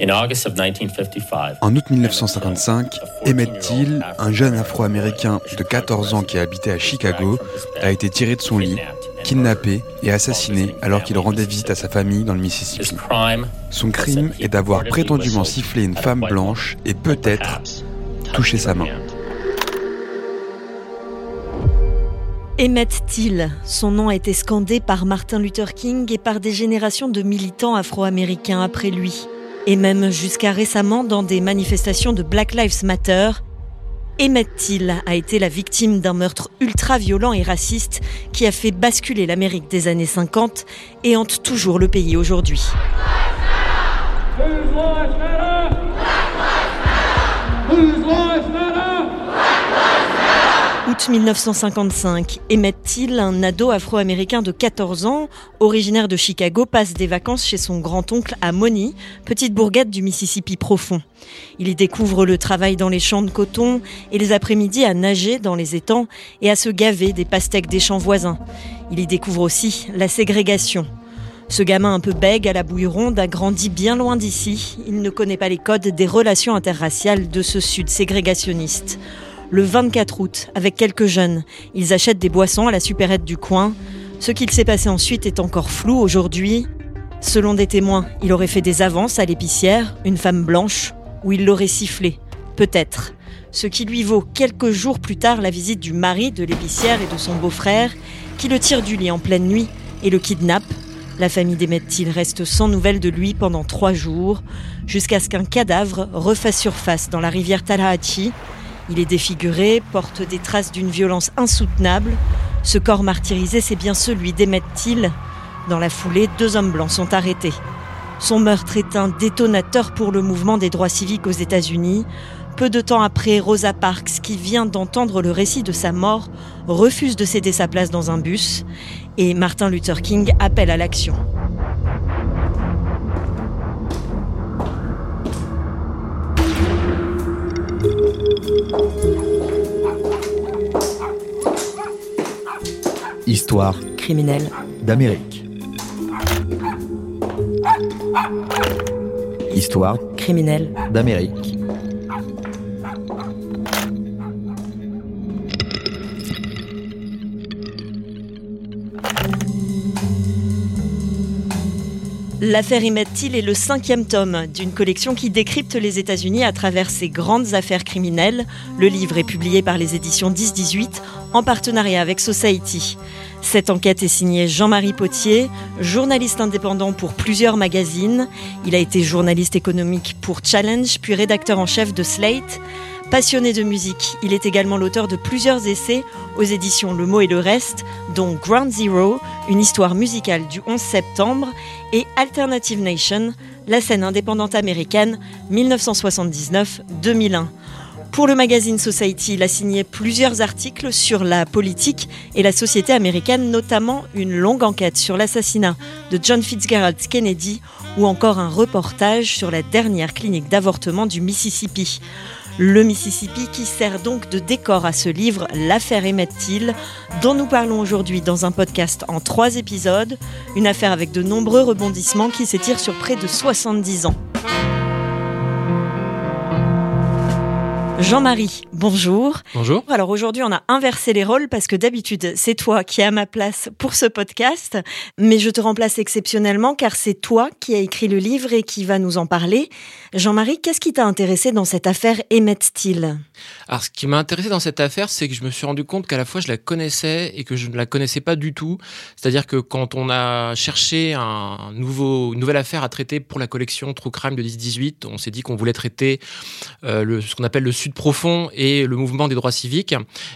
En août 1955, Emmett Till, un jeune afro-américain de 14 ans qui habitait à Chicago, a été tiré de son lit, kidnappé et assassiné alors qu'il rendait visite à sa famille dans le Mississippi. Son crime est d'avoir prétendument sifflé une femme blanche et peut-être touché sa main. Emmett Till, son nom a été scandé par Martin Luther King et par des générations de militants afro-américains après lui, et même jusqu'à récemment dans des manifestations de Black Lives Matter. Emmett Till a été la victime d'un meurtre ultra-violent et raciste qui a fait basculer l'Amérique des années 50 et hante toujours le pays aujourd'hui. Août 1955, Emmett Till, un ado afro-américain de 14 ans, originaire de Chicago, passe des vacances chez son grand-oncle à Moni, petite bourgade du Mississippi profond. Il y découvre le travail dans les champs de coton et les après-midi à nager dans les étangs et à se gaver des pastèques des champs voisins. Il y découvre aussi la ségrégation. Ce gamin un peu bègue à la bouille ronde a grandi bien loin d'ici. Il ne connaît pas les codes des relations interraciales de ce sud ségrégationniste le 24 août avec quelques jeunes. Ils achètent des boissons à la supérette du coin. Ce qu'il s'est passé ensuite est encore flou aujourd'hui. Selon des témoins, il aurait fait des avances à l'épicière, une femme blanche, ou il l'aurait sifflé. Peut-être. Ce qui lui vaut quelques jours plus tard la visite du mari de l'épicière et de son beau-frère, qui le tire du lit en pleine nuit et le kidnappe. La famille d'Emmett reste sans nouvelles de lui pendant trois jours, jusqu'à ce qu'un cadavre refasse surface dans la rivière Tallahatchie, il est défiguré, porte des traces d'une violence insoutenable. Ce corps martyrisé, c'est bien celui d'Emmett Till. Dans la foulée, deux hommes blancs sont arrêtés. Son meurtre est un détonateur pour le mouvement des droits civiques aux États-Unis. Peu de temps après, Rosa Parks, qui vient d'entendre le récit de sa mort, refuse de céder sa place dans un bus et Martin Luther King appelle à l'action. Histoire criminelle d'Amérique. Histoire criminelle d'Amérique. L'affaire Emmett Till est le cinquième tome d'une collection qui décrypte les États-Unis à travers ses grandes affaires criminelles. Le livre est publié par les éditions 10-18 en partenariat avec Society. Cette enquête est signée Jean-Marie Potier, journaliste indépendant pour plusieurs magazines. Il a été journaliste économique pour Challenge, puis rédacteur en chef de Slate. Passionné de musique, il est également l'auteur de plusieurs essais aux éditions Le Mot et le Reste, dont Ground Zero, une histoire musicale du 11 septembre, et Alternative Nation, la scène indépendante américaine 1979-2001. Pour le magazine Society, il a signé plusieurs articles sur la politique et la société américaine, notamment une longue enquête sur l'assassinat de John Fitzgerald Kennedy ou encore un reportage sur la dernière clinique d'avortement du Mississippi. Le Mississippi qui sert donc de décor à ce livre, L'affaire Emmett Till, dont nous parlons aujourd'hui dans un podcast en trois épisodes, une affaire avec de nombreux rebondissements qui s'étire sur près de 70 ans. Jean-Marie, bonjour. Bonjour. Alors aujourd'hui, on a inversé les rôles parce que d'habitude, c'est toi qui es à ma place pour ce podcast, mais je te remplace exceptionnellement car c'est toi qui as écrit le livre et qui va nous en parler. Jean-Marie, qu'est-ce qui t'a intéressé dans cette affaire Emmett Till? Alors ce qui m'a intéressé dans cette affaire, c'est que je me suis rendu compte qu'à la fois je la connaissais et que je ne la connaissais pas du tout. C'est-à-dire que quand on a cherché un nouveau, une nouvelle affaire à traiter pour la collection True Crime de 10-18, on s'est dit qu'on voulait traiter euh, le, ce qu'on appelle le Sud profond et le mouvement des droits civiques.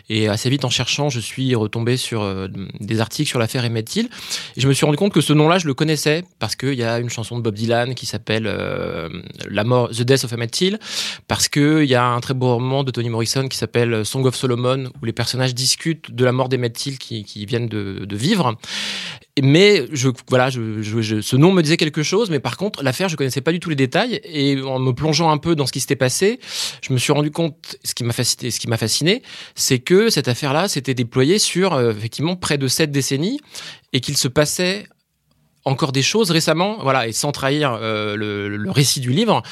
Et assez vite, en cherchant, je suis retombé sur euh, des articles sur l'affaire Emmett Till. Et je me suis rendu compte que ce nom-là, je le connaissais parce qu'il y a une chanson de Bob Dylan qui s'appelle euh, La mort, The Death of Emmett Till, parce qu'il y a un très beau roman de Toni Morrison qui s'appelle Song of Solomon, où les personnages discutent de la mort d'Emmett Till qui, qui viennent de vivre mais je, voilà, je, je, ce nom me disait quelque chose, mais par contre, l'affaire, je connaissais pas du tout les détails. Et en me plongeant un peu dans ce qui s'était passé, je me suis rendu compte, ce qui m'a fasciné, ce qui m'a fasciné, c'est que cette affaire-là s'était déployée sur euh, effectivement près de sept décennies et qu'il se passait encore des choses récemment, voilà, et sans trahir le, récit du livre,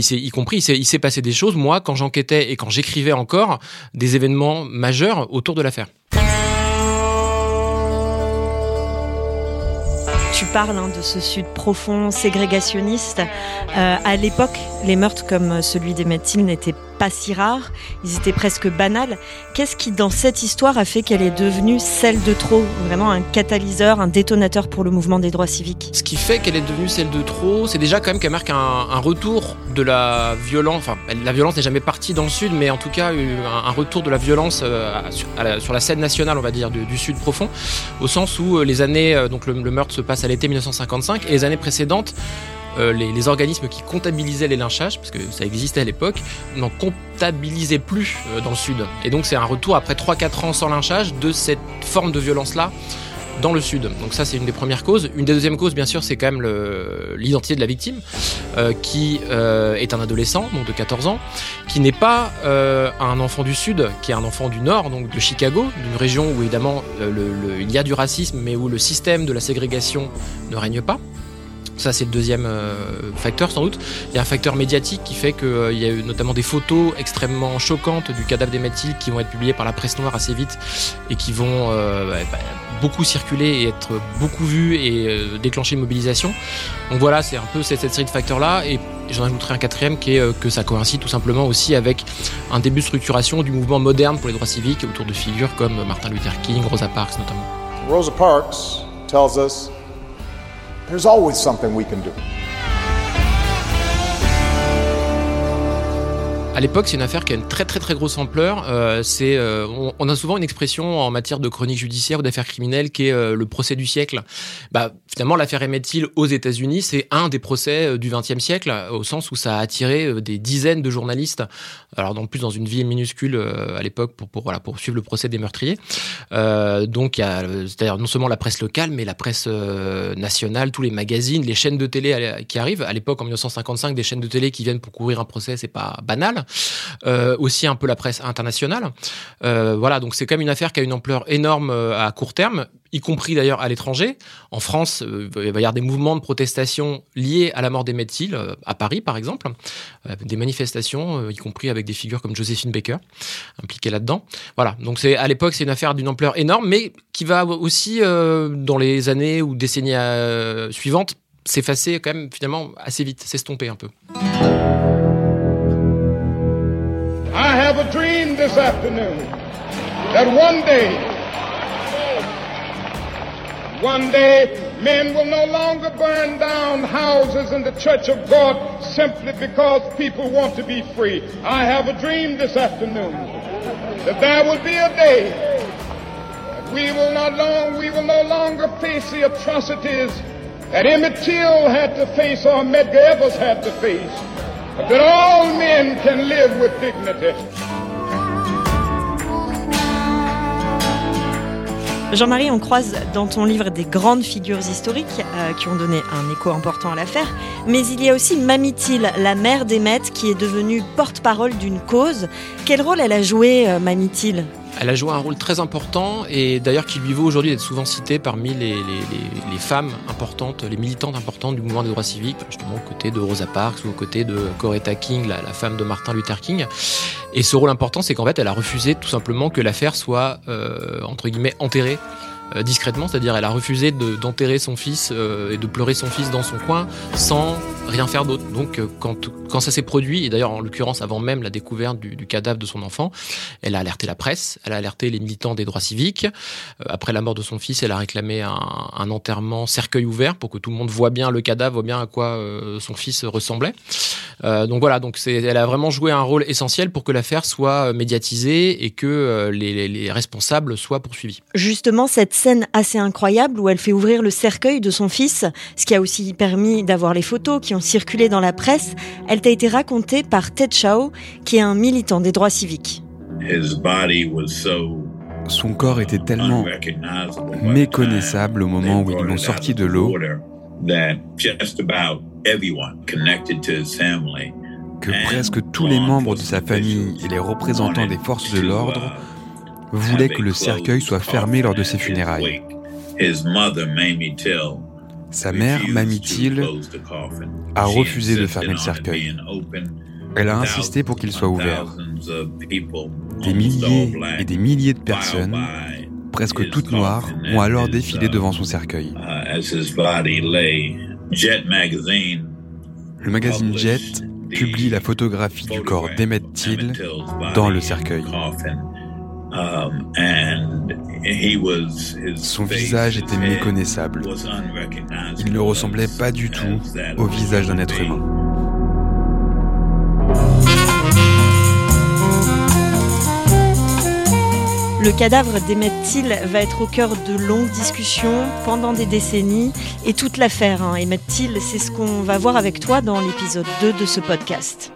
s'est, y compris, il s'est passé des choses, moi, quand j'enquêtais et quand j'écrivais encore, des événements majeurs autour de l'affaire. Tu parles hein, de ce sud profond, ségrégationniste. Euh, à l'époque, les meurtres comme celui des Till n'étaient pas si rares, ils étaient presque banals. Qu'est-ce qui, dans cette histoire, a fait qu'elle est devenue celle de trop? Vraiment un catalyseur, un détonateur pour le mouvement des droits civiques Ce qui fait qu'elle est devenue celle de trop, c'est déjà quand même qu'elle marque un, retour de la violence. Enfin, la violence n'est jamais partie dans le Sud, mais en tout cas, un, retour de la violence euh, sur, la, scène nationale, on va dire, du, Sud profond, au sens où euh, les années, euh, donc le meurtre se passe à l'été 1955, et les années précédentes, euh, les, organismes qui comptabilisaient les lynchages, parce que ça existait à l'époque, n'en comptabilisaient plus euh, dans le Sud. Et donc c'est un retour après 3-4 ans sans lynchage de cette forme de violence-là dans le sud. Donc ça c'est une des premières causes. Une des deuxièmes causes bien sûr c'est quand même l'identité de la victime euh, qui est un adolescent donc de 14 ans qui n'est pas un enfant du sud qui est un enfant du nord donc de Chicago d'une région où évidemment il y a du racisme mais où le système de la ségrégation ne règne pas. Ça, c'est le deuxième euh, facteur, sans doute. Il y a un facteur médiatique qui fait qu'il euh, y a eu notamment des photos extrêmement choquantes du cadavre d'Emmett qui vont être publiées par la presse noire assez vite et qui vont euh, bah, beaucoup circuler et être beaucoup vues et déclencher une mobilisation. Donc voilà, c'est un peu cette, série de facteurs-là. Et j'en ajouterai un quatrième qui est que ça coïncide tout simplement aussi avec un début de structuration du mouvement moderne pour les droits civiques autour de figures comme Martin Luther King, Rosa Parks notamment. Rosa Parks tells us There's always something we can do. À l'époque, c'est une affaire qui a une très très très grosse ampleur. Euh, c'est, euh, on, a souvent une expression en matière de chronique judiciaire ou d'affaires criminelles qui est euh, le procès du siècle. Bah, finalement, l'affaire Emmett aux États-Unis, c'est un des procès du XXe siècle, au sens où ça a attiré des dizaines de journalistes. Alors, en plus, dans une ville minuscule à l'époque pour, suivre le procès des meurtriers. donc, c'est-à-dire non seulement la presse locale, mais la presse nationale, tous les magazines, les chaînes de télé qui arrivent. À l'époque, en 1955, des chaînes de télé qui viennent pour couvrir un procès, c'est pas banal. Euh, aussi un peu la presse internationale. Euh, voilà, donc c'est quand même une affaire qui a une ampleur énorme euh, à court terme, y compris d'ailleurs à l'étranger. En France, il va y avoir des mouvements de protestation liés à la mort des Till, à Paris par exemple, des manifestations, y compris avec des figures comme Joséphine Baker, impliquées là-dedans. Voilà, donc c'est à l'époque c'est une affaire d'une ampleur énorme, mais qui va aussi dans les années ou décennies suivantes s'effacer quand même finalement assez vite, s'estomper un peu. Have a dream this afternoon that one day, one day, men will no longer burn down houses in the church of God simply because people want to be free. I have a dream this afternoon that there will be a day that we will not long, we will no longer face the atrocities that Emmett Till had to face or Medgar Evers had to face. Jean-Marie, on croise dans ton livre des grandes figures historiques euh, qui ont donné un écho important à l'affaire, mais il y a aussi Mamitil, la mère d'Emmet, qui est devenue porte-parole d'une cause. Quel rôle elle a joué, euh, Mamitil elle a joué un rôle très important et d'ailleurs qui lui vaut aujourd'hui d'être souvent citée parmi les, femmes importantes, les militantes importantes du mouvement des droits civiques, justement aux côtés de Rosa Parks ou aux côtés de Coretta King, la, femme de Martin Luther King. Et ce rôle important, c'est qu'en fait, elle a refusé tout simplement que l'affaire soit, euh, entre guillemets, enterrée euh, discrètement, c'est-à-dire elle a refusé d'enterrer son fils euh, et de pleurer son fils dans son coin sans rien faire d'autre. Donc euh, quand, quand ça s'est produit, et d'ailleurs en l'occurrence avant même la découverte du, cadavre de son enfant, elle a alerté la presse, elle a alerté les militants des droits civiques. après la mort de son fils, elle a réclamé un, enterrement cercueil ouvert pour que tout le monde voit bien le cadavre, voit bien à quoi son fils ressemblait. donc voilà, donc elle a vraiment joué un rôle essentiel pour que l'affaire soit médiatisée et que les, les, les responsables soient poursuivis. Justement, cette scène assez incroyable où elle fait ouvrir le cercueil de son fils, ce qui a aussi permis d'avoir les photos qui ont circulé dans la presse. Elle t'a été racontée par Ted Chao, qui est un militant des droits civiques. Son corps était tellement méconnaissable au moment où ils l'ont sorti de l'eau que presque tous les membres de sa famille et les représentants des forces de l'ordre voulait que le cercueil soit fermé lors de ses funérailles. Sa mère, Mamie Till, a refusé de fermer le cercueil. Elle a insisté pour qu'il soit ouvert. Des milliers et des milliers de personnes, presque toutes noires, ont alors défilé devant son cercueil. Le magazine Jet publie la photographie du corps d'Emmett Till dans le cercueil. Son visage était méconnaissable. Il ne ressemblait pas du tout au visage d'un être humain. Le cadavre d'Emmett Till va être au cœur de longues discussions pendant des décennies et toute l'affaire. Hein. Emmett Till, c'est ce qu'on va voir avec toi dans l'épisode 2 de ce podcast.